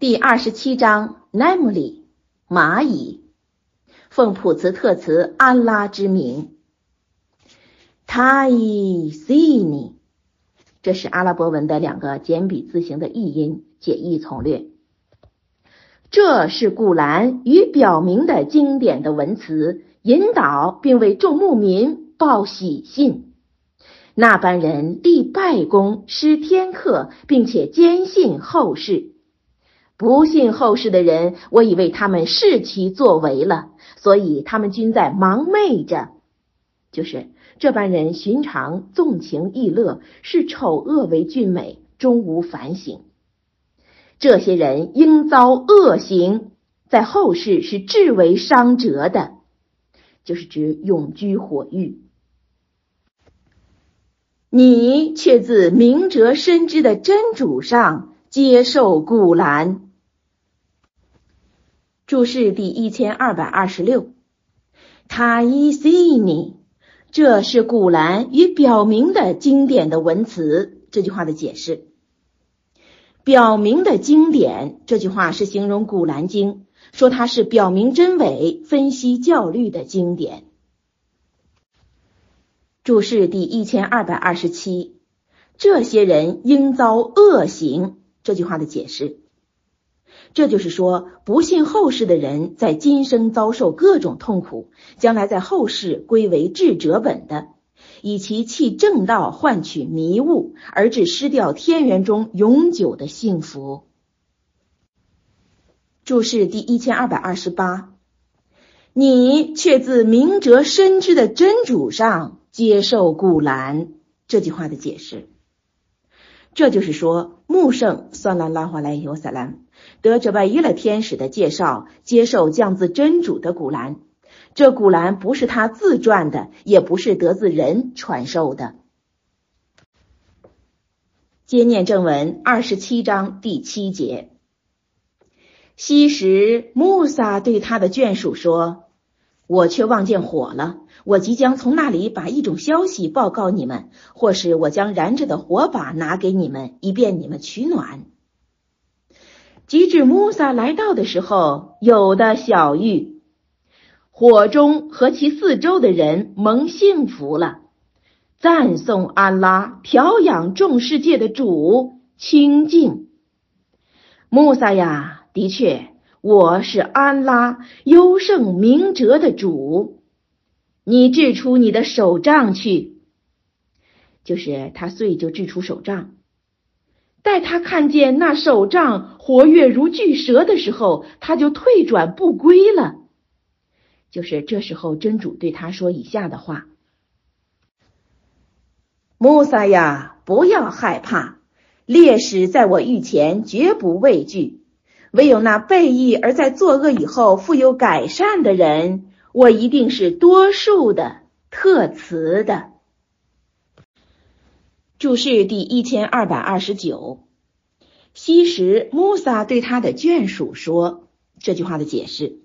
第二十七章奈姆里蚂蚁，奉普茨特茨安拉之名。塔伊西尼，这是阿拉伯文的两个简笔字形的译音，解译从略。这是古兰与表明的经典的文词，引导并为众牧民报喜信。那班人立拜功，施天课，并且坚信后世。不信后世的人，我以为他们视其作为了，所以他们均在盲昧着。就是这般人，寻常纵情逸乐，视丑恶为俊美，终无反省。这些人应遭恶行，在后世是至为伤折的，就是指永居火狱。你却自明哲深知的真主上接受古兰。注释第一千二百二十六，塔伊西尼，这是古兰与表明的经典的文词。这句话的解释，表明的经典这句话是形容古兰经，说它是表明真伪、分析教律的经典。注释第一千二百二十七，这些人应遭恶行。这句话的解释。这就是说，不信后世的人在今生遭受各种痛苦，将来在后世归为智者本的，以其弃正道换取迷雾，而致失掉天元中永久的幸福。注释第一千二百二十八，你却自明哲深知的真主上接受古兰。这句话的解释。这就是说，穆圣算拉拉华莱尤萨兰得着外伊勒天使的介绍，接受降自真主的古兰。这古兰不是他自传的，也不是得自人传授的。接念正文二十七章第七节。昔时穆萨对他的眷属说。我却望见火了，我即将从那里把一种消息报告你们，或是我将燃着的火把拿给你们，以便你们取暖。及至穆萨来到的时候，有的小玉火中和其四周的人蒙幸福了，赞颂安拉调养众世界的主清净。穆萨呀，的确。我是安拉优胜明哲的主，你掷出你的手杖去。就是他遂就掷出手杖，待他看见那手杖活跃如巨蛇的时候，他就退转不归了。就是这时候，真主对他说以下的话：“穆萨呀，不要害怕，烈士在我御前绝不畏惧。”唯有那背义而在作恶以后富有改善的人，我一定是多数的特词的。注释第一千二百二十九。昔时穆萨对他的眷属说这句话的解释：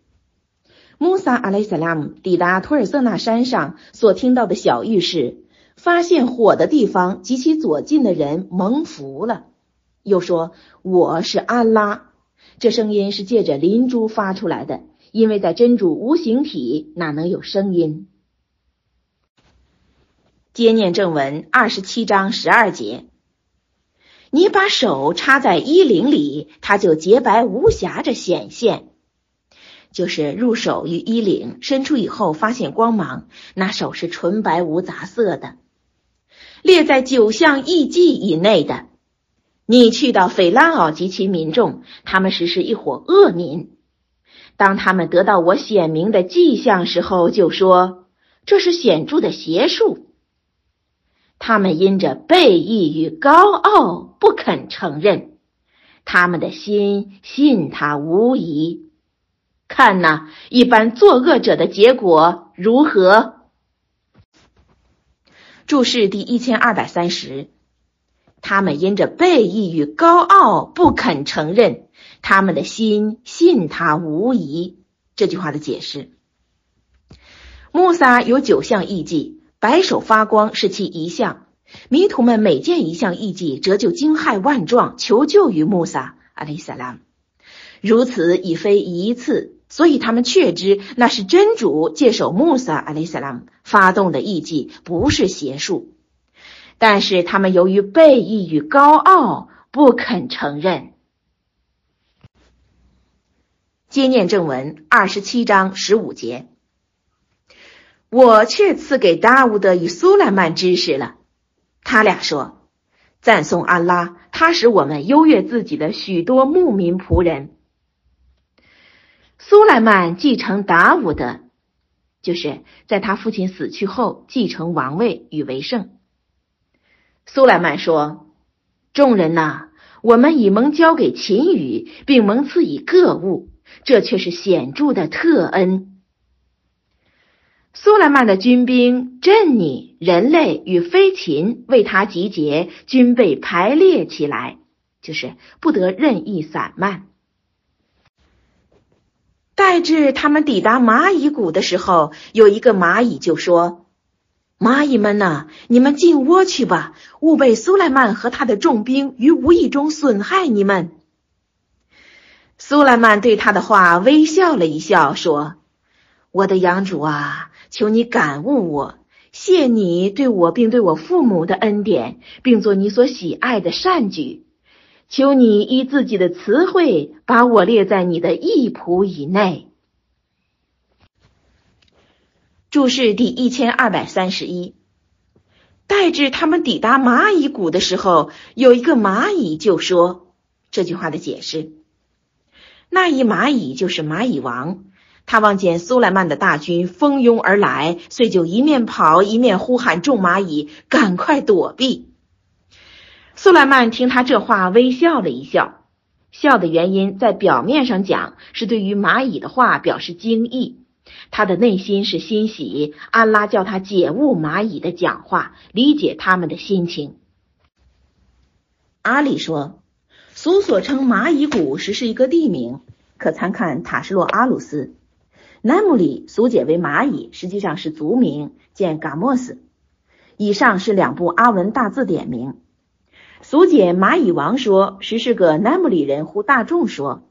穆萨阿莱萨拉姆抵达托尔瑟纳山上所听到的小玉是，发现火的地方及其左近的人蒙福了。又说我是安拉。这声音是借着灵珠发出来的，因为在真主无形体哪能有声音？接念正文二十七章十二节，你把手插在衣领里，它就洁白无瑕着显现。就是入手于衣领，伸出以后发现光芒，那手是纯白无杂色的。列在九项艺伎以内的。你去到斐拉奥及其民众，他们实是一伙恶民。当他们得到我显明的迹象时候，就说这是显著的邪术。他们因着背义与高傲不肯承认，他们的心信他无疑。看呐，一般作恶者的结果如何？注释第一千二百三十。他们因着背义与高傲不肯承认，他们的心信他无疑。这句话的解释：穆萨有九项艺伎，白手发光是其一项。迷途们每见一项艺伎，则就惊骇万状，求救于穆萨阿里萨拉。如此已非一次，所以他们确知那是真主借手穆萨阿里萨拉发动的艺伎，不是邪术。但是他们由于背义与高傲，不肯承认。接念正文二十七章十五节，我却赐给达乌德与苏莱曼知识了。他俩说：“赞颂安拉，他使我们优越自己的许多牧民仆人。”苏莱曼继承达乌德，就是在他父亲死去后继承王位与为圣。苏莱曼说：“众人呐，我们已蒙交给秦羽，并蒙赐以各物。”这却是显著的特恩。苏莱曼的军兵、镇尼、人类与飞禽为他集结，均被排列起来，就是不得任意散漫。待至他们抵达蚂蚁谷的时候，有一个蚂蚁就说：“蚂蚁们呐，你们进窝去吧，勿被苏莱曼和他的重兵于无意中损害你们。”苏莱曼对他的话微笑了一笑，说：“我的养主啊，求你感悟我，谢你对我并对我父母的恩典，并做你所喜爱的善举。求你依自己的词汇，把我列在你的义仆以内。”注释第一千二百三十一。待至他们抵达蚂蚁谷的时候，有一个蚂蚁就说：“这句话的解释。”那一蚂蚁就是蚂蚁王，他望见苏莱曼的大军蜂拥而来，遂就一面跑一面呼喊众蚂蚁赶快躲避。苏莱曼听他这话，微笑了一笑，笑的原因在表面上讲是对于蚂蚁的话表示惊异，他的内心是欣喜。安拉叫他解悟蚂蚁的讲话，理解他们的心情。阿里说。苏所称蚂蚁谷实是一个地名，可参看塔什洛阿鲁斯。南姆里俗解为蚂蚁，实际上是族名，见嘎莫斯。以上是两部阿文大字典名。俗解蚂蚁王说，实是个南姆里人呼大众说。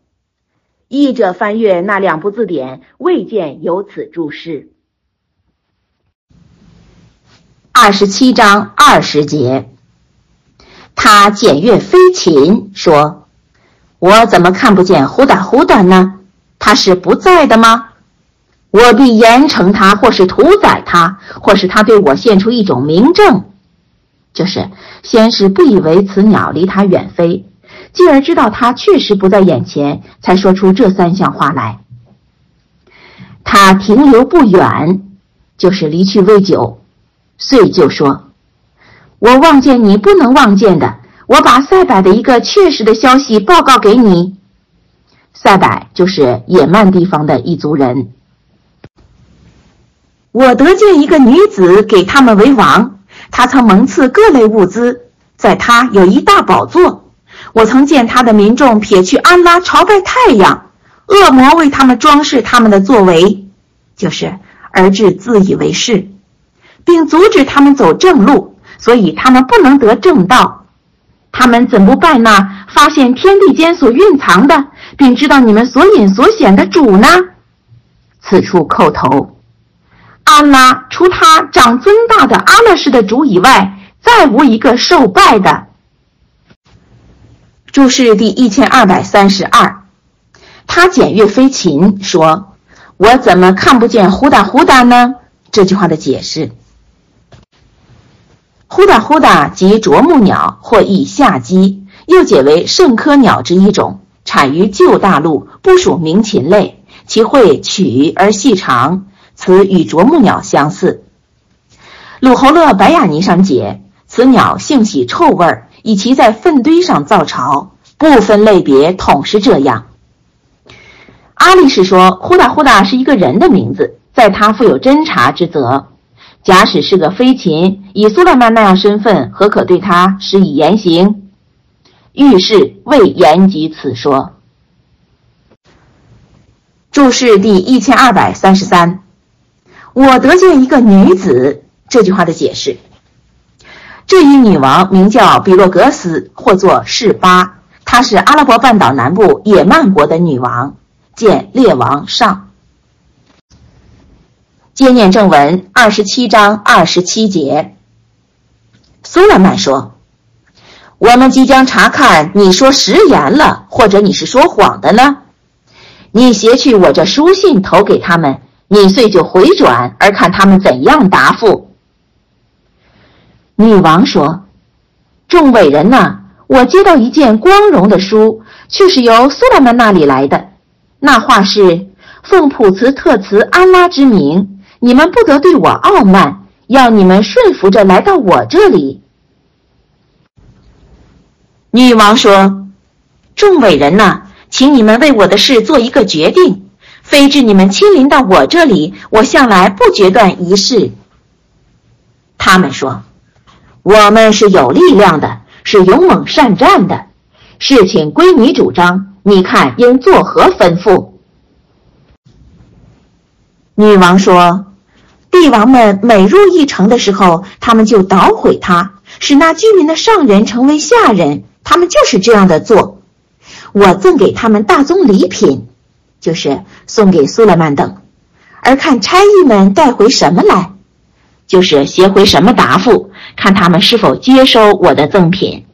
译者翻阅那两部字典，未见有此注释。二十七章二十节。他检阅飞禽，说：“我怎么看不见呼达呼达呢？他是不在的吗？我必严惩他，或是屠宰他，或是他对我献出一种明证，就是先是不以为此鸟离他远飞，继而知道他确实不在眼前，才说出这三项话来。他停留不远，就是离去未久，遂就说。”我望见你不能望见的，我把塞柏的一个确实的消息报告给你。塞柏就是野蛮地方的一族人。我得见一个女子，给他们为王。她曾蒙赐各类物资，在她有一大宝座。我曾见他的民众撇去安拉，朝拜太阳。恶魔为他们装饰他们的作为，就是而致自以为是，并阻止他们走正路。所以他们不能得正道，他们怎不拜那发现天地间所蕴藏的，并知道你们所隐所显的主呢？此处叩头，安拉除他长尊大的阿拉氏的主以外，再无一个受拜的。注释第一千二百三十二，他检阅飞禽，说：“我怎么看不见呼哒呼哒呢？”这句话的解释。呼哒呼哒即啄木鸟，或译下鸡，又解为圣科鸟之一种，产于旧大陆，不属鸣禽类。其喙曲而细长，此与啄木鸟相似。鲁侯乐白雅尼上解，此鸟性喜臭味儿，以其在粪堆上造巢，不分类别，统是这样。阿力士说，呼达呼达是一个人的名字，在他负有侦查之责。假使是个飞禽，以苏莱曼那样身份，何可对他施以严刑？遇事未言及此说。注释第一千二百三十三，我得见一个女子。这句话的解释：这一女王名叫比洛格斯，或作士巴，她是阿拉伯半岛南部野蛮国的女王。见列王上。接念正文二十七章二十七节。苏莱曼说：“我们即将查看，你说食言了，或者你是说谎的呢？你携去我这书信投给他们，你遂就回转，而看他们怎样答复。”女王说：“众伟人呐，我接到一件光荣的书，却是由苏莱曼那里来的。那话是奉普茨特茨安拉之名，你们不得对我傲慢，要你们顺服着来到我这里。”女王说：“众伟人呐，请你们为我的事做一个决定。非至你们亲临到我这里，我向来不决断一事。”他们说。我们是有力量的，是勇猛善战的。事情归你主张，你看应作何吩咐？女王说：“帝王们每入一城的时候，他们就捣毁它，使那居民的上人成为下人。他们就是这样的做。我赠给他们大宗礼品，就是送给苏莱曼等，而看差役们带回什么来。”就是写回什么答复，看他们是否接收我的赠品。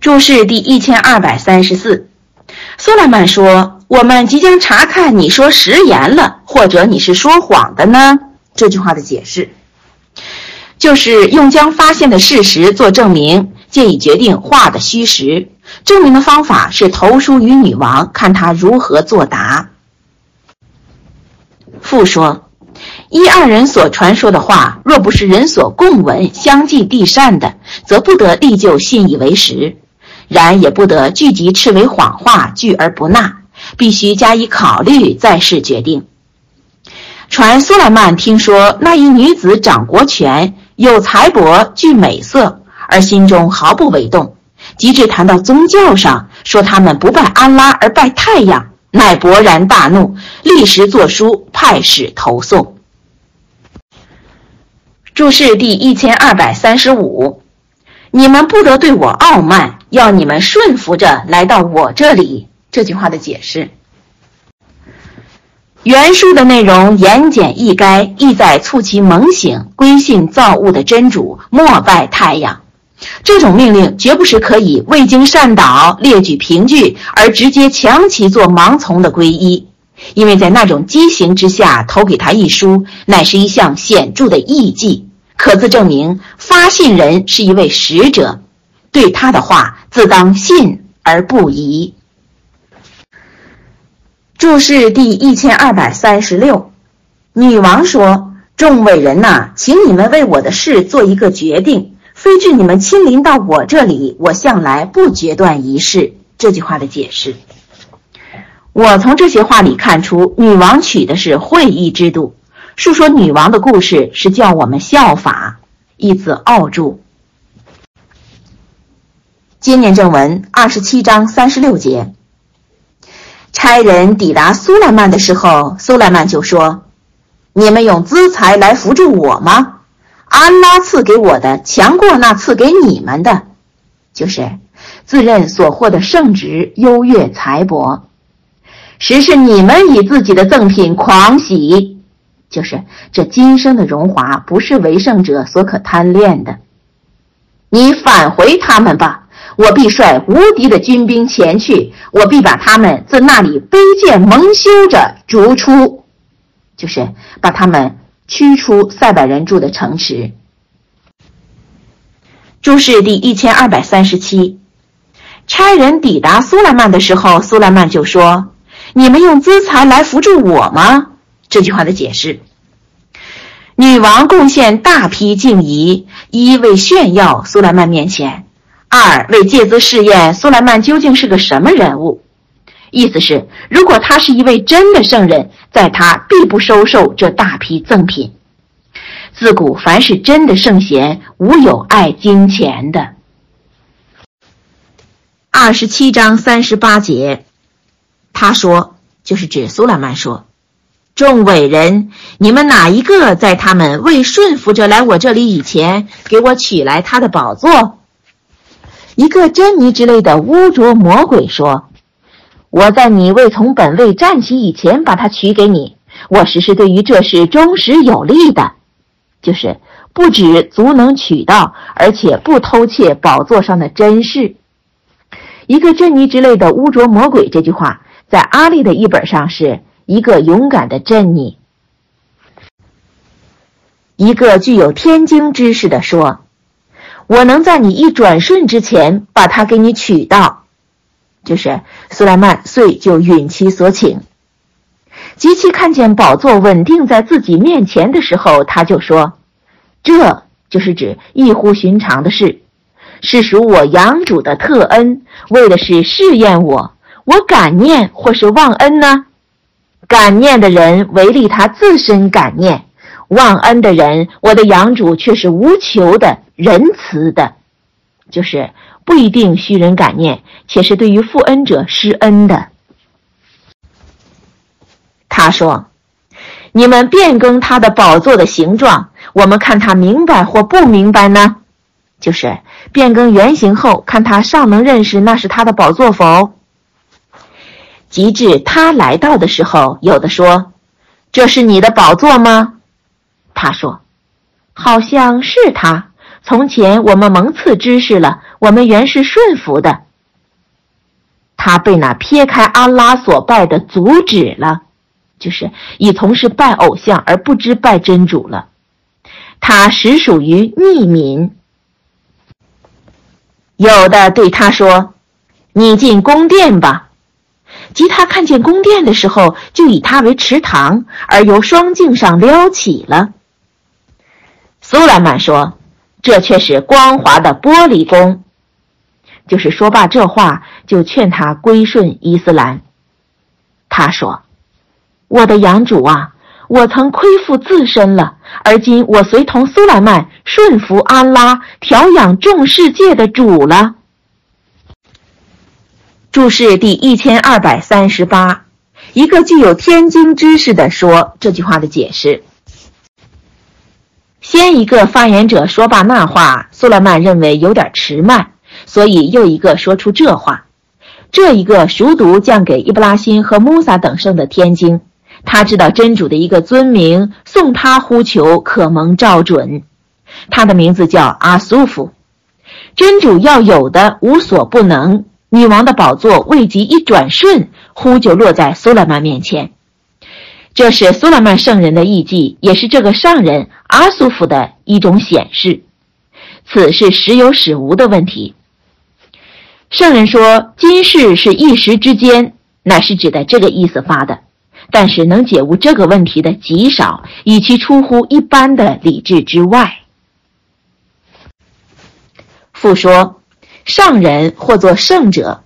注释第一千二百三十四，苏莱曼说：“我们即将查看你说食言了，或者你是说谎的呢？”这句话的解释，就是用将发现的事实做证明，借以决定话的虚实。证明的方法是投书于女王，看她如何作答。复说。一二人所传说的话，若不是人所共闻、相继递善的，则不得立就信以为实；然也不得聚集斥为谎话，拒而不纳，必须加以考虑再是决定。传苏莱曼听说那一女子掌国权，有财帛，具美色，而心中毫不为动，及至谈到宗教上，说他们不拜安拉而拜太阳，乃勃然大怒，立时作书派使投送。注释第一千二百三十五，你们不得对我傲慢，要你们顺服着来到我这里。这句话的解释，原书的内容言简意赅，意在促其猛醒，归信造物的真主，莫拜太阳。这种命令绝不是可以未经善导、列举凭据而直接强其做盲从的皈依。因为在那种畸形之下投给他一书，乃是一项显著的异迹，可自证明发信人是一位使者，对他的话自当信而不疑。注释第一千二百三十六，女王说：“众伟人呐，请你们为我的事做一个决定，非至你们亲临到我这里，我向来不决断一事。”这句话的解释。我从这些话里看出，女王取的是会议制度，述说女王的故事是叫我们效法。一字奥注。接念正文二十七章三十六节。差人抵达苏莱曼的时候，苏莱曼就说：“你们用资财来扶助我吗？安拉赐给我的强过那赐给你们的，就是自认所获的圣职优越财帛。”实是你们以自己的赠品狂喜，就是这今生的荣华不是为圣者所可贪恋的。你返回他们吧，我必率无敌的军兵前去，我必把他们自那里卑贱蒙羞着逐出，就是把他们驱出塞百人住的城池。注释第一千二百三十七，差人抵达苏莱曼的时候，苏莱曼就说。你们用资财来扶助我吗？这句话的解释：女王贡献大批敬仪，一为炫耀苏莱曼面前，二为借资试验苏莱曼究竟是个什么人物。意思是，如果他是一位真的圣人，在他必不收受这大批赠品。自古凡是真的圣贤，无有爱金钱的。二十七章三十八节。他说：“就是指苏莱曼说，众伟人，你们哪一个在他们未顺服着来我这里以前，给我取来他的宝座？一个珍妮之类的污浊魔鬼说：“我在你未从本位站起以前，把他取给你。我实是对于这事忠实有力的，就是不止足能取到，而且不偷窃宝座上的珍事。”一个珍妮之类的污浊魔鬼，这句话在阿丽的译本上是一个勇敢的珍妮。一个具有天经知识的说。我能在你一转瞬之前把他给你娶到，就是苏莱曼遂就允其所请。及其看见宝座稳定在自己面前的时候，他就说：“这就是指异乎寻常的事，是属我养主的特恩，为的是试验我。我感念或是忘恩呢？感念的人唯利他自身感念，忘恩的人，我的养主却是无求的。”仁慈的，就是不一定需人感念，且是对于负恩者施恩的。他说：“你们变更他的宝座的形状，我们看他明白或不明白呢？就是变更原形后，看他尚能认识那是他的宝座否？及至他来到的时候，有的说：‘这是你的宝座吗？’他说：‘好像是他。’从前我们蒙赐知识了，我们原是顺服的。他被那撇开安拉所拜的阻止了，就是已从事拜偶像而不知拜真主了。他实属于逆民。有的对他说：“你进宫殿吧。”即他看见宫殿的时候，就以它为池塘，而由双镜上撩起了。苏莱曼说。这却是光滑的玻璃宫，就是说罢这话，就劝他归顺伊斯兰。他说：“我的养主啊，我曾亏负自身了，而今我随同苏莱曼顺服安拉，调养众世界的主了。”注释第一千二百三十八，一个具有天经知识的说这句话的解释。先一个发言者说罢那话，苏莱曼认为有点迟慢，所以又一个说出这话。这一个熟读降给伊布拉辛和穆萨等圣的天经，他知道真主的一个尊名，送他呼求可蒙照准。他的名字叫阿苏夫。真主要有的无所不能，女王的宝座未及一转瞬，忽就落在苏莱曼面前。这是苏莱曼圣人的艺伎，也是这个上人阿苏夫的一种显示。此是时有时无的问题。圣人说：“今世是一时之间，乃是指的这个意思发的。但是能解悟这个问题的极少，以其出乎一般的理智之外。”复说，上人或作圣者。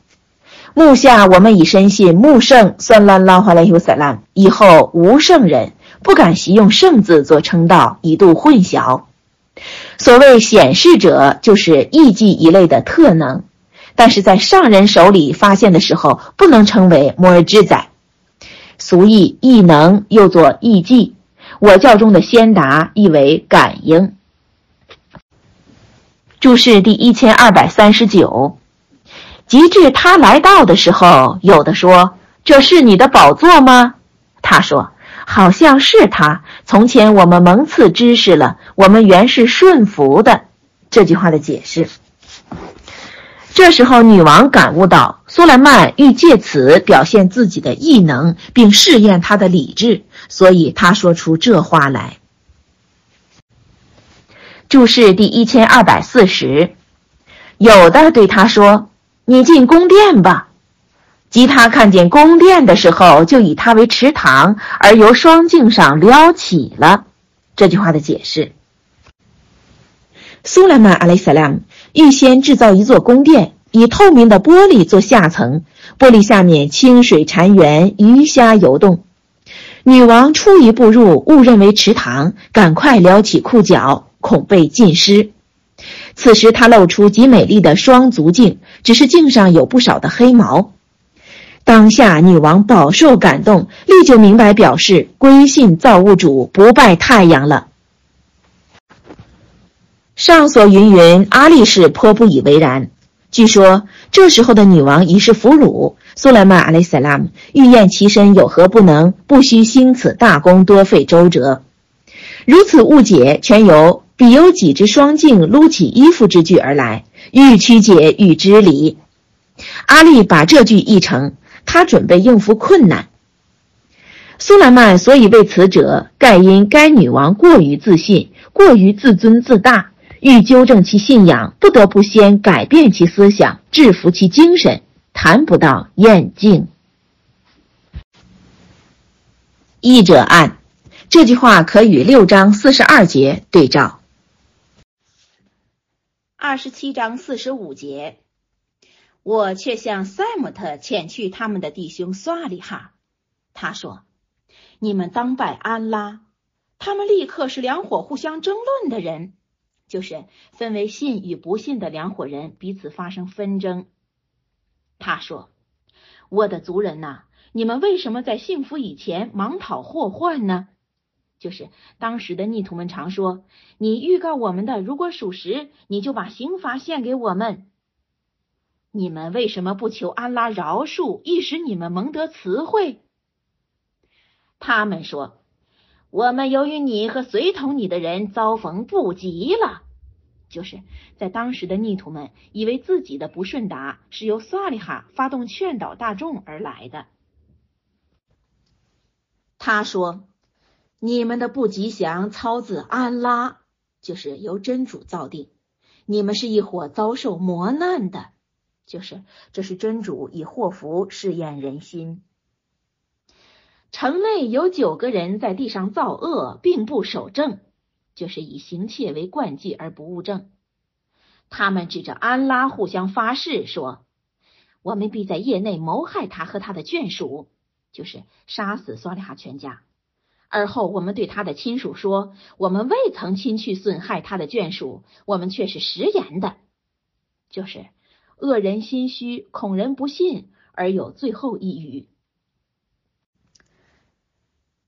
目下我们已深信穆圣算拉拉哈莱尤萨拉，以后无圣人不敢习用圣字做称道，以度混淆。所谓显示者，就是艺伎一类的特能，但是在上人手里发现的时候，不能称为摩尔之载。俗译异能，又作艺伎。我教中的先达意为感应。注释第一千二百三十九。及至他来到的时候，有的说：“这是你的宝座吗？”他说：“好像是他。从前我们蒙赐知识了，我们原是顺服的。”这句话的解释。这时候，女王感悟到苏莱曼欲借此表现自己的异能，并试验他的理智，所以他说出这话来。注释第一千二百四十，有的对他说。你进宫殿吧。即他看见宫殿的时候，就以它为池塘，而由双镜上撩起了。这句话的解释：苏莱曼阿雷萨拉姆预先制造一座宫殿，以透明的玻璃做下层，玻璃下面清水潺湲，鱼虾游动。女王初一步入，误认为池塘，赶快撩起裤脚，恐被浸湿。此时，他露出极美丽的双足镜，只是镜上有不少的黑毛。当下，女王饱受感动，立就明白表示归信造物主，不拜太阳了。上所云云，阿力士颇不以为然，据说这时候的女王已是俘虏。苏莱曼阿雷萨拉姆欲验其身有何不能？不需兴此大功，多费周折。如此误解，全由彼有几只双镜撸起衣服之句而来。欲曲解，欲知理。阿力把这句译成：他准备应付困难。苏莱曼所以为此者，盖因该女王过于自信，过于自尊自大。欲纠正其信仰，不得不先改变其思想，制服其精神，谈不到厌静。译者按这句话可与六章四十二节对照。二十七章四十五节，我却向塞姆特遣去他们的弟兄萨利哈，他说：“你们当拜安拉。”他们立刻是两伙互相争论的人。就是分为信与不信的两伙人彼此发生纷争。他说：“我的族人呐，你们为什么在幸福以前忙讨祸患呢？”就是当时的逆徒们常说：“你预告我们的如果属实，你就把刑罚献给我们。你们为什么不求安拉饶恕，以使你们蒙得慈惠？”他们说。我们由于你和随同你的人遭逢不吉了，就是在当时的逆徒们以为自己的不顺达是由萨利哈发动劝导大众而来的。他说：“你们的不吉祥操自安拉，就是由真主造定。你们是一伙遭受磨难的，就是这是真主以祸福试验人心。”城内有九个人在地上造恶，并不守正，就是以行窃为惯技而不务正。他们指着安拉互相发誓说：“我们必在夜内谋害他和他的眷属，就是杀死索利哈全家。而后我们对他的亲属说：我们未曾亲去损害他的眷属，我们却是食言的。就是恶人心虚，恐人不信，而有最后一语。”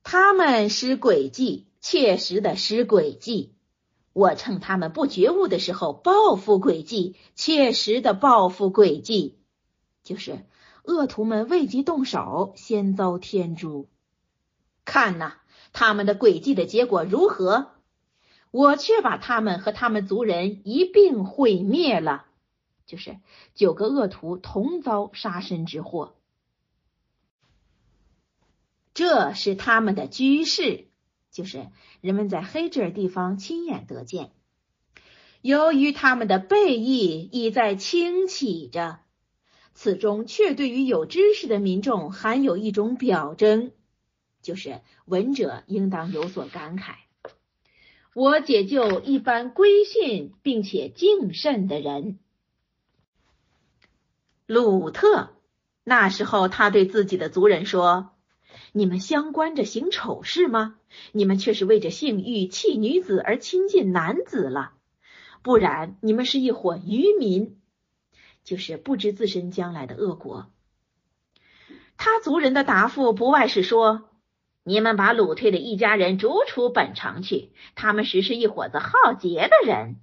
他们施诡计，切实的施诡计。我趁他们不觉悟的时候报复诡计，切实的报复诡计，就是恶徒们未及动手，先遭天诛。看呐，他们的诡计的结果如何？我却把他们和他们族人一并毁灭了，就是九个恶徒同遭杀身之祸。这是他们的居室，就是人们在黑这地方亲眼得见。由于他们的背翼已在倾起着，此中却对于有知识的民众含有一种表征，就是闻者应当有所感慨。我解救一般归信并且敬慎的人，鲁特。那时候，他对自己的族人说。你们相关着行丑事吗？你们却是为着性欲弃女子而亲近男子了，不然你们是一伙愚民，就是不知自身将来的恶果。他族人的答复不外是说：你们把鲁退的一家人逐出本城去，他们实是一伙子好劫的人。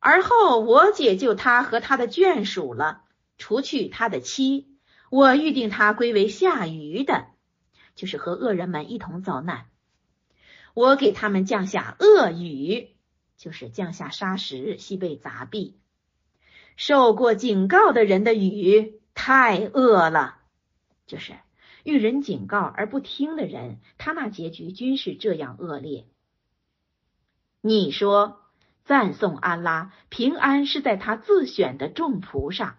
而后我解救他和他的眷属了，除去他的妻。我预定他归为下愚的，就是和恶人们一同遭难。我给他们降下恶雨，就是降下沙石，西被砸毙。受过警告的人的雨太恶了，就是遇人警告而不听的人，他那结局均是这样恶劣。你说赞颂安拉，平安是在他自选的众仆上。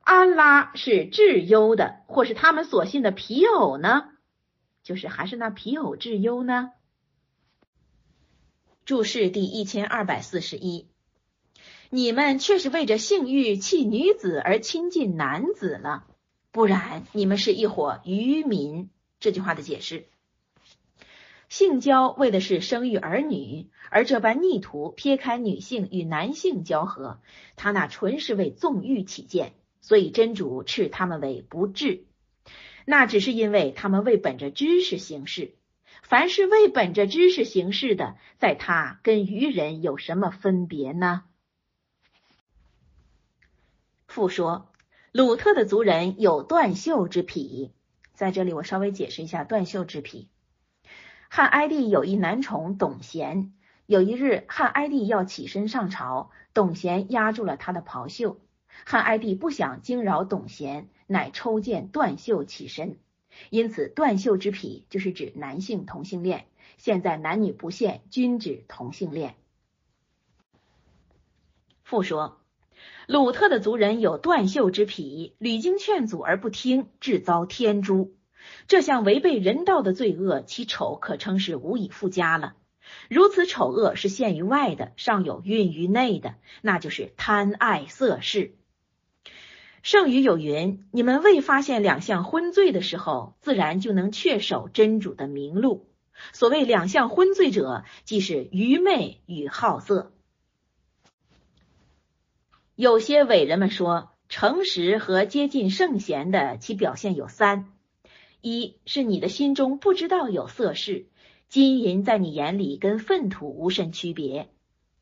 安拉是至优的，或是他们所信的皮偶呢？就是还是那皮偶至优呢？注释第一千二百四十一，你们却是为着性欲弃女子而亲近男子了，不然你们是一伙愚民。这句话的解释：性交为的是生育儿女，而这般逆徒撇开女性与男性交合，他那纯是为纵欲起见。所以真主斥他们为不智，那只是因为他们未本着知识行事。凡是未本着知识行事的，在他跟愚人有什么分别呢？父说，鲁特的族人有断袖之癖。在这里，我稍微解释一下断袖之癖。汉哀帝有一男宠董贤，有一日，汉哀帝要起身上朝，董贤压住了他的袍袖。汉哀帝不想惊扰董贤，乃抽剑断袖起身。因此，断袖之癖就是指男性同性恋。现在男女不限，均指同性恋。复说。鲁特的族人有断袖之癖，屡经劝阻而不听，致遭天诛。这项违背人道的罪恶，其丑可称是无以复加了。如此丑恶是陷于外的，尚有蕴于内的，那就是贪爱色事。圣语有云：你们未发现两项昏罪的时候，自然就能确守真主的明路。所谓两项昏罪者，即是愚昧与好色。有些伟人们说，诚实和接近圣贤的其表现有三：一是你的心中不知道有色事，金银在你眼里跟粪土无甚区别；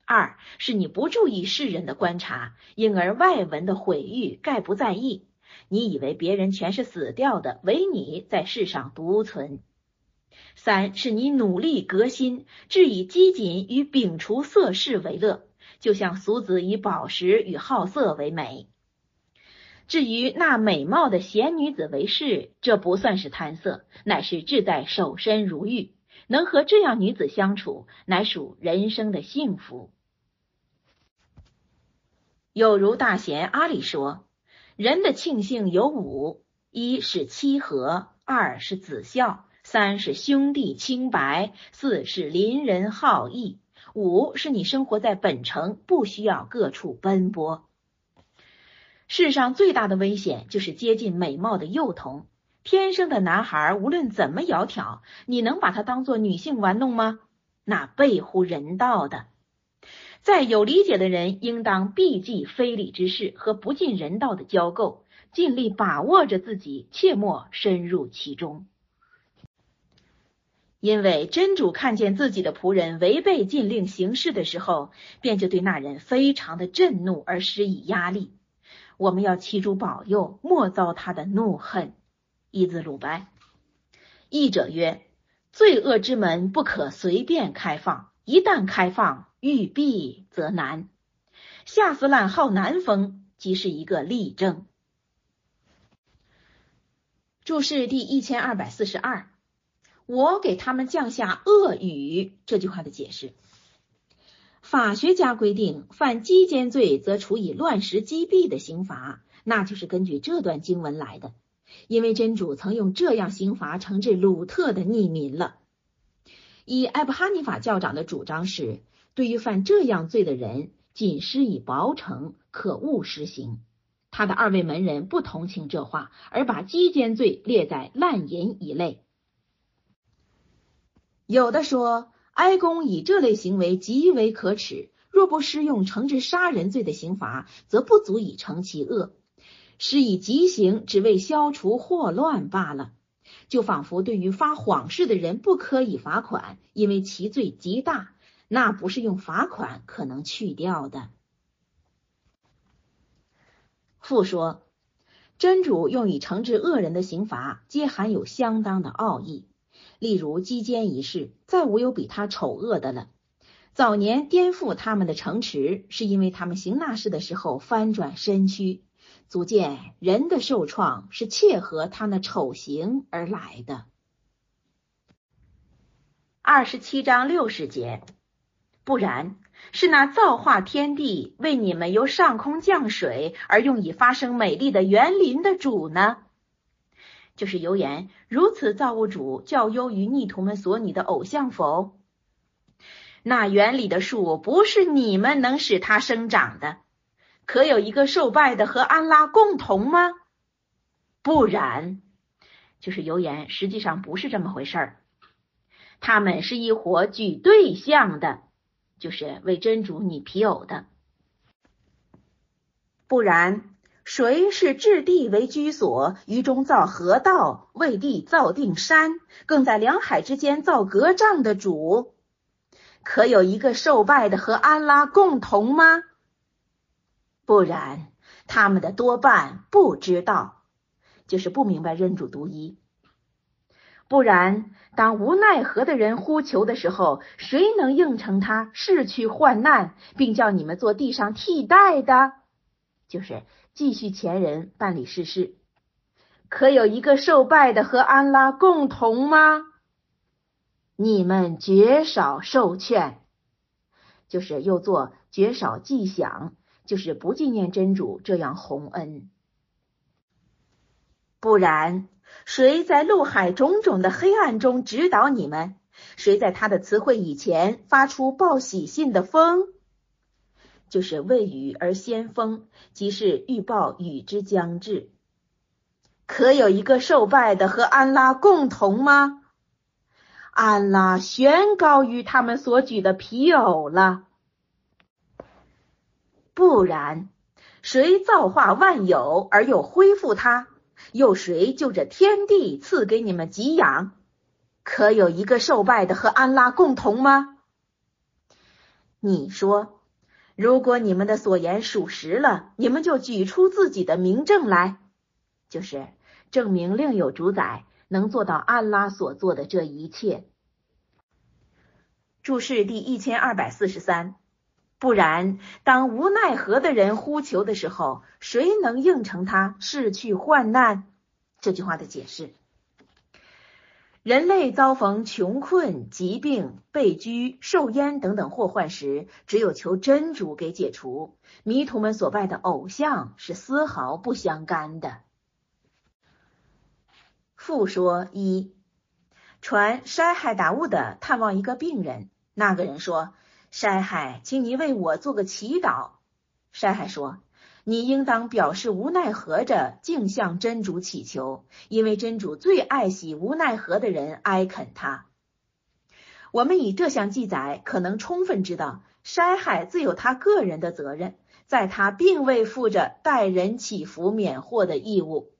二是你不注意世人的观察，因而外文的毁誉概不在意，你以为别人全是死掉的，唯你在世上独存；三是你努力革新，致以积谨与摒除色事为乐。就像俗子以宝石与好色为美，至于那美貌的贤女子为士，这不算是贪色，乃是志在守身如玉。能和这样女子相处，乃属人生的幸福。有如大贤阿里说：“人的庆幸有五：一是妻和，二是子孝，三是兄弟清白，四是邻人好义。”五是你生活在本城，不需要各处奔波。世上最大的危险就是接近美貌的幼童。天生的男孩无论怎么窈窕，你能把他当做女性玩弄吗？那背乎人道的。在有理解的人，应当避忌非礼之事和不近人道的交媾，尽力把握着自己，切莫深入其中。因为真主看见自己的仆人违背禁令行事的时候，便就对那人非常的震怒而施以压力。我们要祈主保佑，莫遭他的怒恨。一字鲁白，译者曰：罪恶之门不可随便开放，一旦开放，欲闭则难。夏斯兰号南风，即是一个例证。注释第一千二百四十二。我给他们降下恶语。这句话的解释，法学家规定，犯鸡奸罪则处以乱石击毙的刑罚，那就是根据这段经文来的。因为真主曾用这样刑罚惩治鲁特的逆民了。以艾布哈尼法教长的主张是，对于犯这样罪的人，仅施以薄惩，可勿施行。他的二位门人不同情这话，而把鸡奸罪列在滥淫一类。有的说，哀公以这类行为极为可耻，若不施用惩治杀人罪的刑罚，则不足以惩其恶。施以极刑，只为消除祸乱罢了。就仿佛对于发谎誓的人不可以罚款，因为其罪极大，那不是用罚款可能去掉的。复说，真主用以惩治恶人的刑罚，皆含有相当的奥义。例如击奸一事，再无有比他丑恶的了。早年颠覆他们的城池，是因为他们行那事的时候翻转身躯，足见人的受创是切合他那丑行而来的。二十七章六十节，不然，是那造化天地为你们由上空降水而用以发生美丽的园林的主呢？就是油言，如此造物主较优于逆徒们所拟的偶像否？那园里的树不是你们能使它生长的，可有一个受拜的和安拉共同吗？不然，就是油言，实际上不是这么回事儿。他们是一伙举对象的，就是为真主拟皮偶的，不然。谁是置地为居所，于中造河道，为地造定山，更在两海之间造隔障的主？可有一个受拜的和安拉共同吗？不然，他们的多半不知道，就是不明白认主独一。不然，当无奈何的人呼求的时候，谁能应承他逝去患难，并叫你们做地上替代的？就是继续前人办理世事。可有一个受拜的和安拉共同吗？你们绝少受劝，就是又做绝少记想，就是不纪念真主这样洪恩。不然。谁在陆海种种的黑暗中指导你们？谁在他的词汇以前发出报喜信的风？就是未雨而先风，即是预报雨之将至。可有一个受拜的和安拉共同吗？安拉悬高于他们所举的皮偶了。不然，谁造化万有而又恢复它？又谁就着天地赐给你们给养？可有一个受拜的和安拉共同吗？你说，如果你们的所言属实了，你们就举出自己的明证来，就是证明另有主宰能做到安拉所做的这一切。注释第一千二百四十三。不然，当无奈何的人呼求的时候，谁能应承他逝去患难？这句话的解释：人类遭逢穷困、疾病、被拘、受淹等等祸患时，只有求真主给解除。迷途们所拜的偶像是丝毫不相干的。复说一，传筛海达悟的探望一个病人，那个人说。山海，请你为我做个祈祷。山海说：“你应当表示无奈何着，竟向真主祈求，因为真主最爱惜无奈何的人哀恳他。”我们以这项记载，可能充分知道山海自有他个人的责任，在他并未负着代人祈福免祸的义务。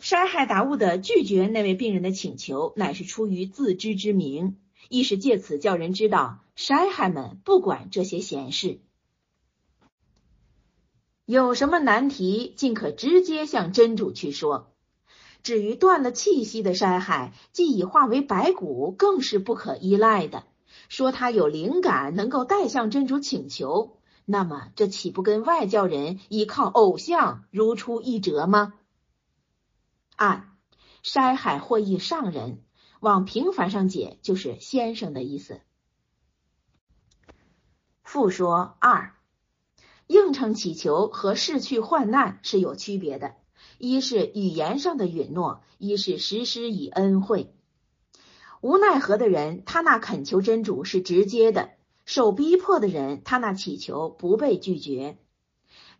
山海达悟的拒绝那位病人的请求，乃是出于自知之明。亦是借此叫人知道，筛海们不管这些闲事，有什么难题，尽可直接向真主去说。至于断了气息的山海，既已化为白骨，更是不可依赖的。说他有灵感，能够代向真主请求，那么这岂不跟外教人依靠偶像如出一辙吗？二，山海或译上人。往平凡上解，就是先生的意思。复说二，应承祈求和逝去患难是有区别的，一是语言上的允诺，一是实施以恩惠。无奈何的人，他那恳求真主是直接的；受逼迫的人，他那祈求不被拒绝。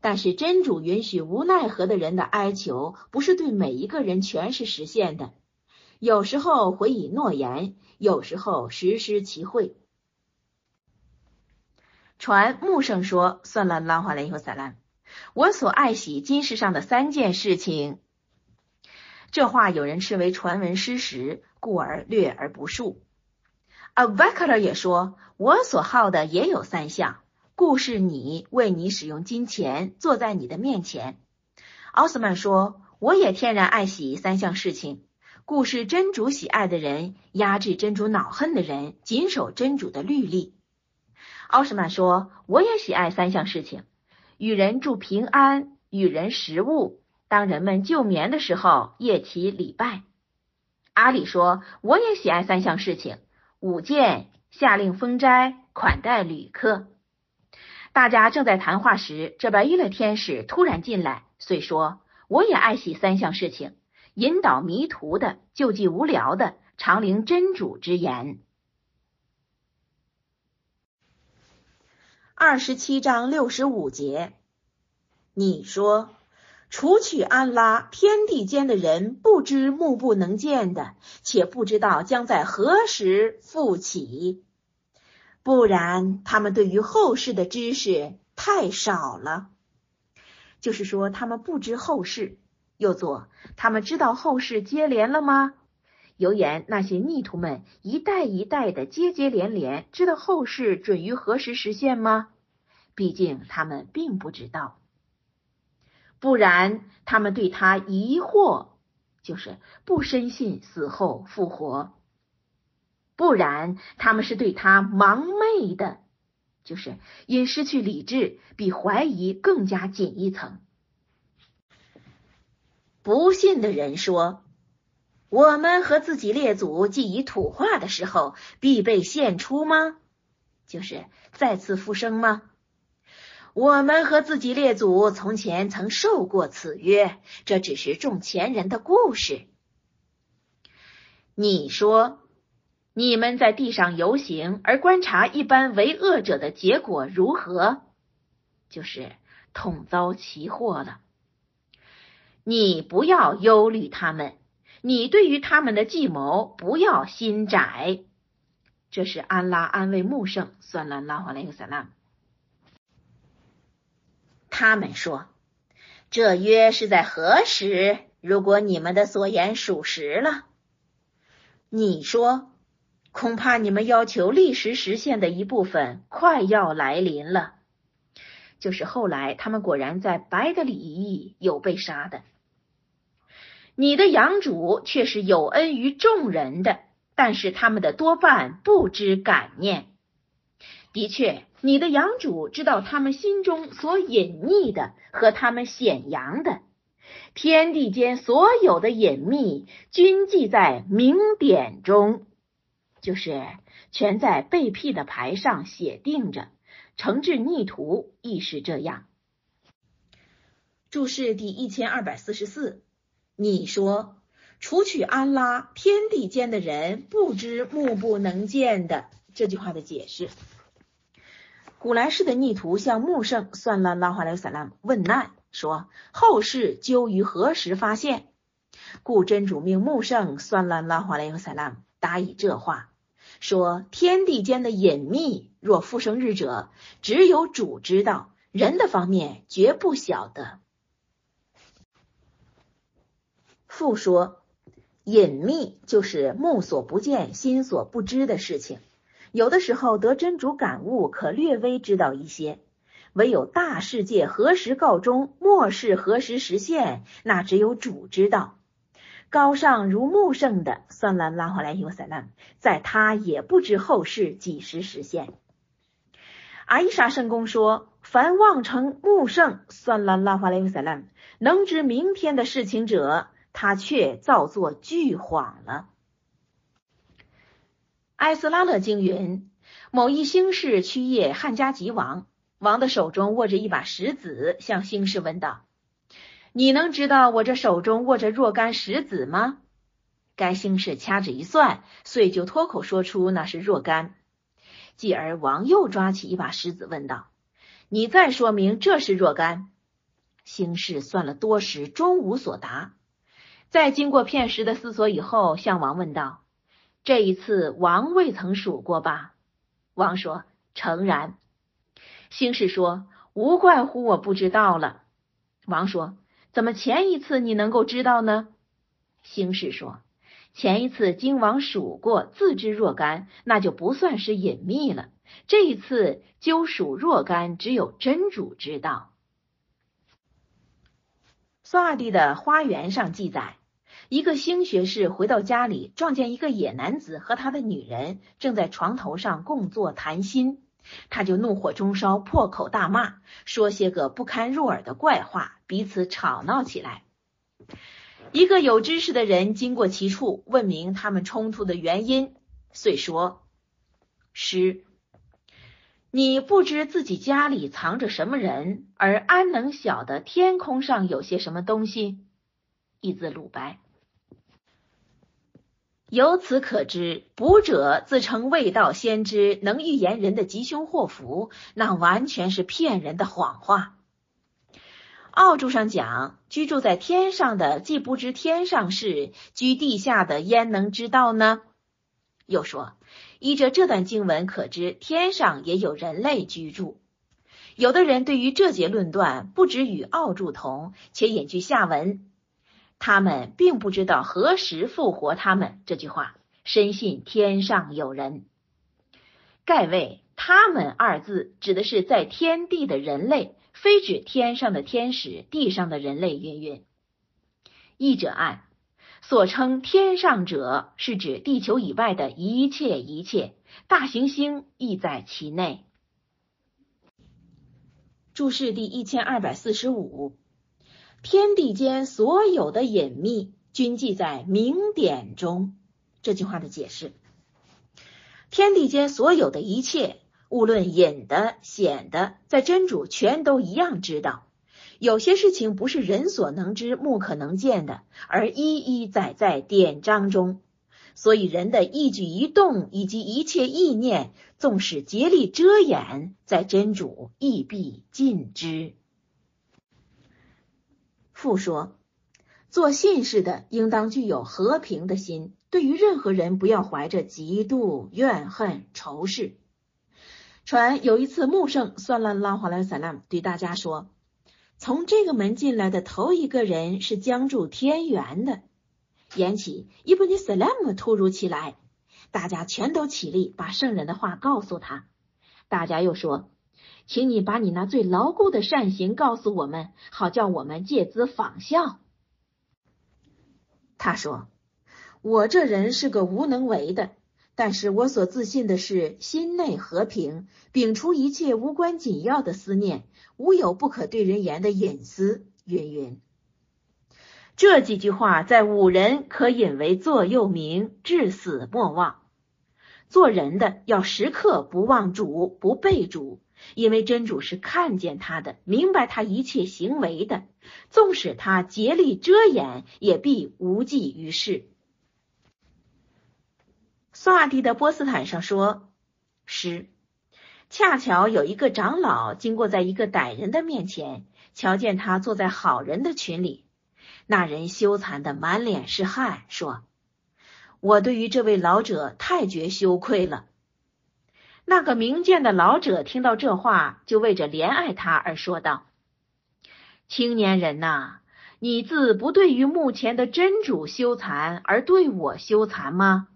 但是真主允许无奈何的人的哀求，不是对每一个人全是实现的。有时候回以诺言，有时候实施其会。传穆圣说：“算了，拉华莱以后撒兰，我所爱喜今世上的三件事情。”这话有人视为传闻失实，故而略而不述。阿维克勒也说：“我所好的也有三项，故是你为你使用金钱坐在你的面前。”奥斯曼说：“我也天然爱喜三项事情。”故是真主喜爱的人，压制真主恼恨的人，谨守真主的律例。奥什曼说：“我也喜爱三项事情：与人祝平安，与人食物，当人们就眠的时候，夜起礼拜。”阿里说：“我也喜爱三项事情：舞剑，下令封斋，款待旅客。”大家正在谈话时，这白衣勒天使突然进来，遂说：“我也爱喜三项事情。”引导迷途的，救济无聊的，常灵真主之言。二十七章六十五节，你说，除去安拉，天地间的人不知目不能见的，且不知道将在何时复起，不然他们对于后世的知识太少了。就是说，他们不知后事。又作，他们知道后世接连了吗？有言那些逆徒们一代一代的接接连连，知道后世准于何时实现吗？毕竟他们并不知道。不然他们对他疑惑，就是不深信死后复活；不然他们是对他盲昧的，就是因失去理智，比怀疑更加紧一层。不信的人说：“我们和自己列祖既已土化的时候，必被献出吗？就是再次复生吗？我们和自己列祖从前曾受过此约，这只是众前人的故事。你说，你们在地上游行而观察一般为恶者的结果如何？就是痛遭其祸了。”你不要忧虑他们，你对于他们的计谋不要心窄。这是安拉安慰穆圣，算了拉华莱克萨拉。他们说：“这约是在何时？如果你们的所言属实了，你说，恐怕你们要求历时实现的一部分快要来临了。就是后来他们果然在白德里有被杀的。”你的养主却是有恩于众人的，但是他们的多半不知感念。的确，你的养主知道他们心中所隐匿的和他们显扬的，天地间所有的隐秘均记在明典中，就是全在被辟的牌上写定着。惩治逆徒亦是这样。注释第一千二百四十四。你说，除去安拉，天地间的人不知目不能见的这句话的解释。古来世的逆徒向穆圣算了拉华莱萨拉问难，说后世究于何时发现？故真主命穆圣算了拉华莱萨拉答以这话，说天地间的隐秘，若复生日者，只有主知道，人的方面绝不晓得。复说，隐秘就是目所不见、心所不知的事情。有的时候得真主感悟，可略微知道一些；唯有大世界何时告终，末世何时实现，那只有主知道。高尚如木圣的算兰拉华莱尤塞兰，在他也不知后世几时实现。阿伊莎圣公说：“凡望成木圣算兰拉华莱尤塞兰，能知明天的事情者。”他却造作巨谎了。艾斯拉勒经云：某一星士去谒汉家吉王，王的手中握着一把石子，向星士问道：“你能知道我这手中握着若干石子吗？”该星士掐指一算，遂就脱口说出那是若干。继而王又抓起一把石子问道：“你再说明这是若干？”星士算了多时，终无所答。在经过片时的思索以后，向王问道：“这一次王未曾数过吧？”王说：“诚然。”兴士说：“无怪乎我不知道了。”王说：“怎么前一次你能够知道呢？”兴士说：“前一次经王数过，自知若干，那就不算是隐秘了。这一次究数若干，只有真主知道。”苏二弟的花园上记载。一个新学士回到家里，撞见一个野男子和他的女人正在床头上共坐谈心，他就怒火中烧，破口大骂，说些个不堪入耳的怪话，彼此吵闹起来。一个有知识的人经过其处，问明他们冲突的原因，遂说：“师，你不知自己家里藏着什么人，而安能晓得天空上有些什么东西？”一字鲁白。由此可知，卜者自称未道先知，能预言人的吉凶祸福，那完全是骗人的谎话。奥注上讲，居住在天上的既不知天上事，居地下的焉能知道呢？又说，依着这段经文可知，天上也有人类居住。有的人对于这节论断，不止与奥注同，且引句下文。他们并不知道何时复活他们这句话，深信天上有人。盖谓“他们”二字指的是在天地的人类，非指天上的天使、地上的人类。云云。译者按所称天上者，是指地球以外的一切一切，大行星亦在其内。注释第一千二百四十五：天地间所有的隐秘，均记在明典中。这句话的解释：天地间所有的一切，无论隐的显的，在真主全都一样知道。有些事情不是人所能知、目可能见的，而一一载在典章中。所以，人的一举一动以及一切意念，纵使竭力遮掩，在真主亦必尽知。复说，做信士的应当具有和平的心，对于任何人不要怀着嫉妒、怨恨、仇视。传有一次，穆圣算了拉华莱萨拉姆对大家说：“从这个门进来的头一个人是将助天元的。”言起，伊布尼斯拉姆突如其来，大家全都起立，把圣人的话告诉他。大家又说：“请你把你那最牢固的善行告诉我们，好叫我们借资仿效。”他说：“我这人是个无能为的，但是我所自信的是心内和平，摒除一切无关紧要的思念，无有不可对人言的隐私。”云云。这几句话在五人可引为座右铭，至死莫忘。做人的要时刻不忘主，不背主，因为真主是看见他的，明白他一切行为的。纵使他竭力遮掩，也必无济于事。苏阿蒂的波斯坦上说：“诗，恰巧有一个长老经过在一个歹人的面前，瞧见他坐在好人的群里。”那人羞惭的满脸是汗，说：“我对于这位老者太觉羞愧了。”那个明鉴的老者听到这话，就为着怜爱他而说道：“青年人呐，你自不对于目前的真主羞惭，而对我羞惭吗？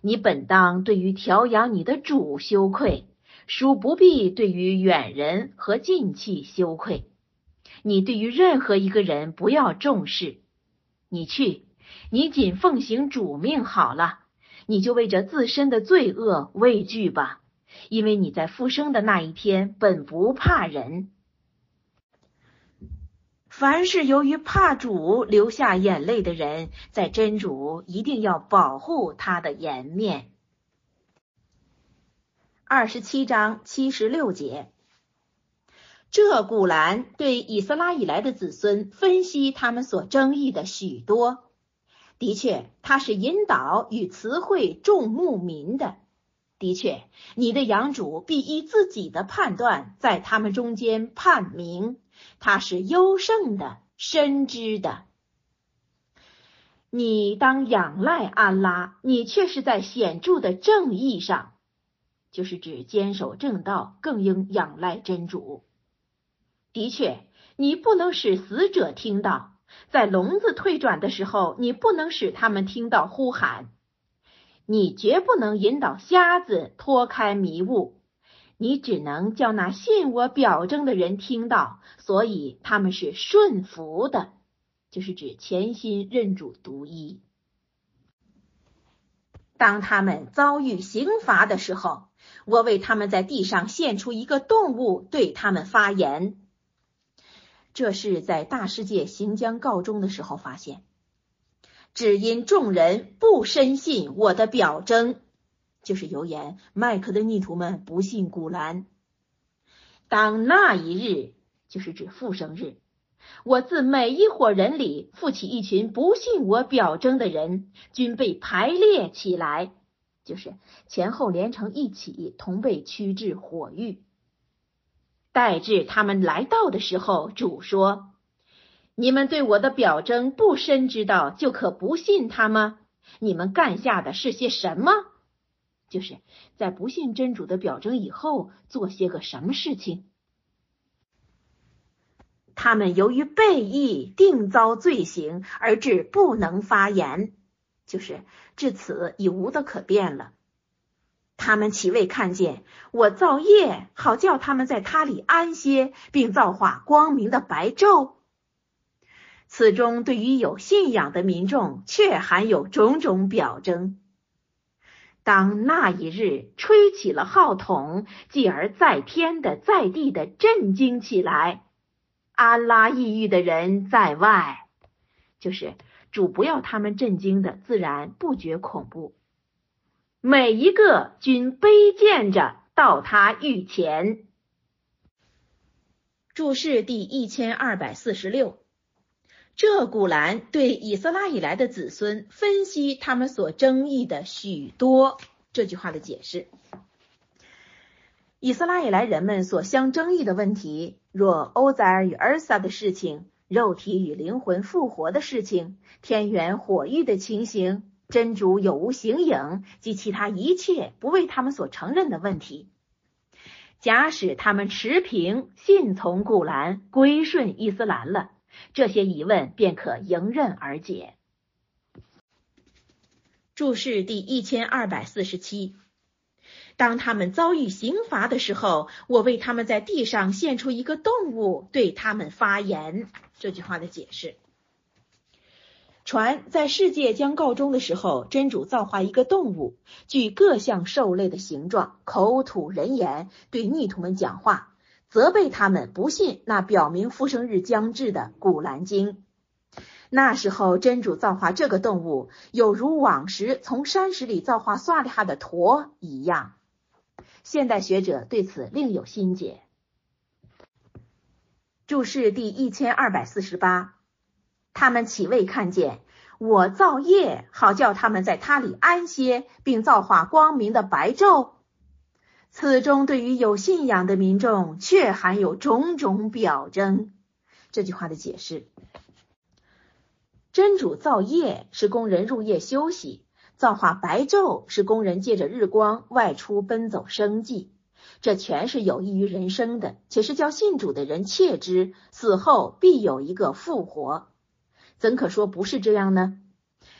你本当对于调养你的主羞愧，殊不必对于远人和近戚羞愧。”你对于任何一个人不要重视，你去，你仅奉行主命好了，你就为着自身的罪恶畏惧吧，因为你在复生的那一天本不怕人。凡是由于怕主流下眼泪的人，在真主一定要保护他的颜面。二十七章七十六节。这古兰对以色拉以来的子孙分析他们所争议的许多，的确，他是引导与词汇众牧民的。的确，你的养主必依自己的判断，在他们中间判明，他是优胜的、深知的。你当仰赖安拉，你却是在显著的正义上，就是指坚守正道，更应仰赖真主。的确，你不能使死者听到，在笼子退转的时候，你不能使他们听到呼喊。你绝不能引导瞎子脱开迷雾，你只能叫那信我表征的人听到，所以他们是顺服的，就是指潜心认主独一。当他们遭遇刑罚的时候，我为他们在地上献出一个动物，对他们发言。这是在大世界行将告终的时候发现，只因众人不深信我的表征，就是有言麦克的逆徒们不信古兰。当那一日，就是指复生日，我自每一伙人里复起一群不信我表征的人，均被排列起来，就是前后连成一起，同被驱至火狱。待至他们来到的时候，主说：“你们对我的表征不深知道，就可不信他吗？你们干下的是些什么？就是在不信真主的表征以后，做些个什么事情？他们由于背义，定遭罪行，而致不能发言，就是至此已无的可辩了。”他们岂未看见我造业，好叫他们在他里安歇，并造化光明的白昼？此中对于有信仰的民众，却含有种种表征。当那一日吹起了号筒，继而在天的、在地的震惊起来。安拉抑郁的人在外，就是主不要他们震惊的，自然不觉恐怖。每一个均卑贱着到他御前。注释第一千二百四十六。这古兰对以色列以来的子孙分析他们所争议的许多这句话的解释。以色列以来人们所相争议的问题，若欧宰尔与尔撒的事情、肉体与灵魂复活的事情、天元火域的情形、真主有无形影及其他一切不为他们所承认的问题，假使他们持平信从古兰，归顺伊斯兰了。这些疑问便可迎刃而解。注释第一千二百四十七：当他们遭遇刑罚的时候，我为他们在地上献出一个动物，对他们发言。这句话的解释：传在世界将告终的时候，真主造化一个动物，具各项兽类的形状，口吐人言，对逆徒们讲话。责备他们不信那表明复生日将至的古兰经。那时候真主造化这个动物，有如往时从山石里造化萨利哈的驼一样。现代学者对此另有心解。注释第一千二百四十八：他们岂未看见我造业，好叫他们在他里安歇，并造化光明的白昼？此中对于有信仰的民众，却含有种种表征。这句话的解释：真主造夜是工人入夜休息，造化白昼是工人借着日光外出奔走生计。这全是有益于人生的，且是叫信主的人切知死后必有一个复活。怎可说不是这样呢？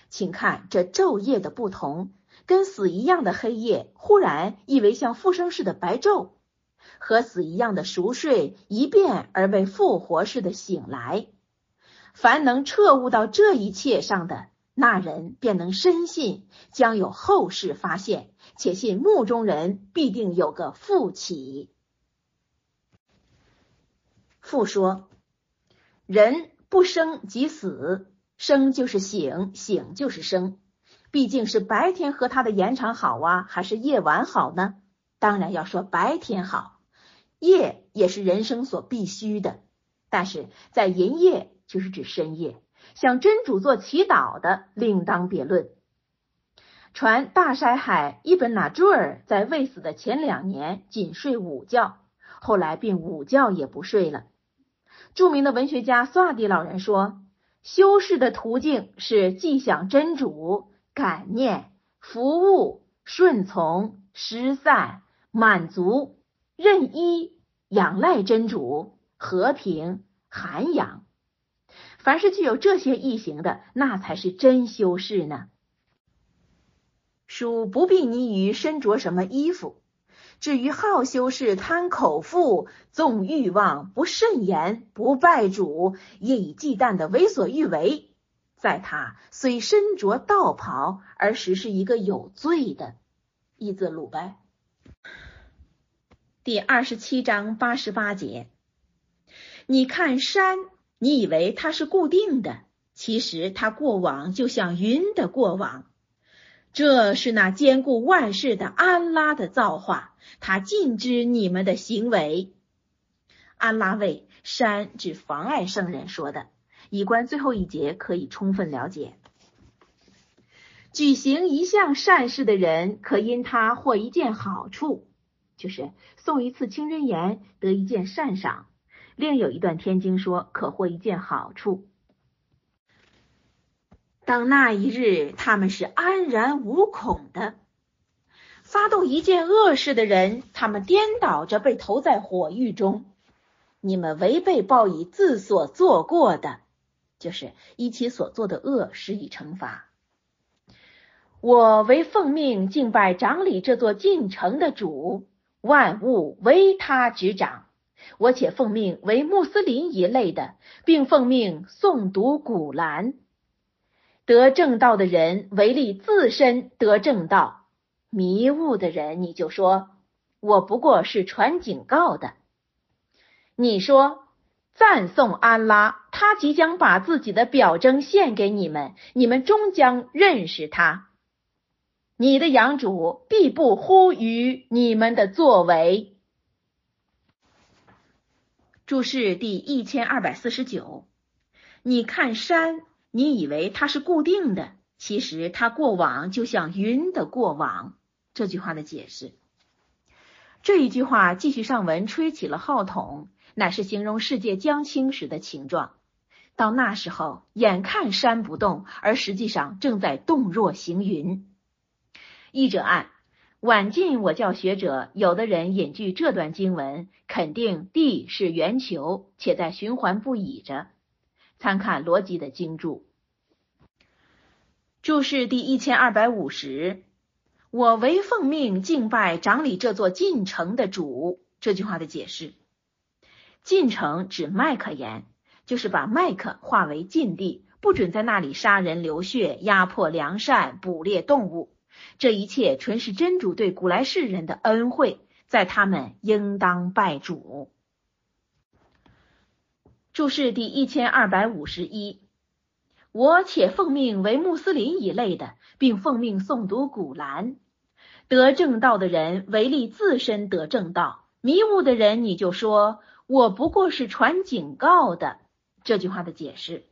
请看这昼夜的不同。跟死一样的黑夜，忽然以为像复生似的白昼；和死一样的熟睡，一变而为复活似的醒来。凡能彻悟到这一切上的那人，便能深信将有后世发现，且信墓中人必定有个复起。复说：人不生即死，生就是醒，醒就是生。毕竟是白天和他的延长好啊，还是夜晚好呢？当然要说白天好，夜也是人生所必须的。但是在银夜就是指深夜，向真主做祈祷的另当别论。传大山海伊本纳朱尔在未死的前两年仅睡午觉，后来并午觉也不睡了。著名的文学家苏阿迪老人说，修士的途径是既想真主。感念、服务、顺从、失散、满足、任依、仰赖真主、和平、涵养，凡是具有这些异行的，那才是真修士呢。属不必泥于身着什么衣服。至于好修士贪口腹、纵欲望、不慎言、不拜主、业以忌惮的为所欲为。在他虽身着道袍，而实是一个有罪的。一字鲁班。第二十七章八十八节。你看山，你以为它是固定的，其实它过往就像云的过往。这是那兼顾万事的安拉的造化，他禁止你们的行为。安拉为山只妨碍圣人说的。以观最后一节可以充分了解，举行一项善事的人，可因他获一件好处，就是送一次清真言得一件善赏。另有一段天经说，可获一件好处。当那一日，他们是安然无恐的；发动一件恶事的人，他们颠倒着被投在火狱中。你们违背报以自所做过的。就是依其所做的恶施以惩罚。我为奉命敬拜掌理这座进城的主，万物为他执掌。我且奉命为穆斯林一类的，并奉命诵读古兰。得正道的人唯利自身得正道，迷雾的人你就说我不过是传警告的。你说赞颂安拉，他即将把自己的表征献给你们，你们终将认识他。你的养主必不忽于你们的作为。注释第一千二百四十九。你看山，你以为它是固定的，其实它过往就像云的过往。这句话的解释。这一句话继续上文，吹起了号筒，乃是形容世界将倾时的情状。到那时候，眼看山不动，而实际上正在动若行云。译者按晚近我教学者，有的人引据这段经文，肯定地是圆球，且在循环不已着。参看逻辑的经注。注释第一千二百五十，我唯奉命敬拜掌理这座晋城的主。这句话的解释：晋城指麦克言，就是把麦克化为禁地，不准在那里杀人流血、压迫良善、捕猎动物。这一切纯是真主对古来世人的恩惠，在他们应当拜主。注释第一千二百五十一，我且奉命为穆斯林一类的，并奉命诵读古兰。得正道的人唯利自身得正道，迷雾的人你就说我不过是传警告的。这句话的解释。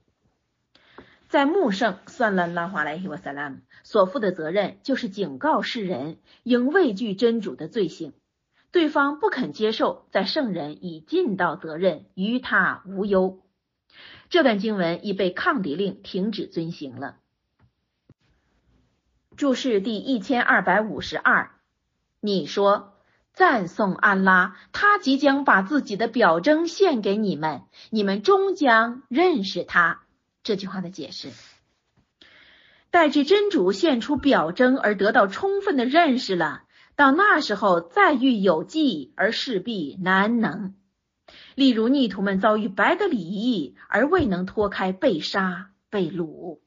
在穆圣算了拉华莱希瓦萨拉姆所负的责任，就是警告世人应畏惧真主的罪行。对方不肯接受，在圣人已尽到责任，于他无忧。这段经文已被抗敌令停止遵行了。注释第一千二百五十二，你说赞颂安拉，他即将把自己的表征献给你们，你们终将认识他。这句话的解释，待至真主现出表征而得到充分的认识了，到那时候再遇有计而势必难能。例如逆徒们遭遇白的礼仪而未能脱开被杀被掳。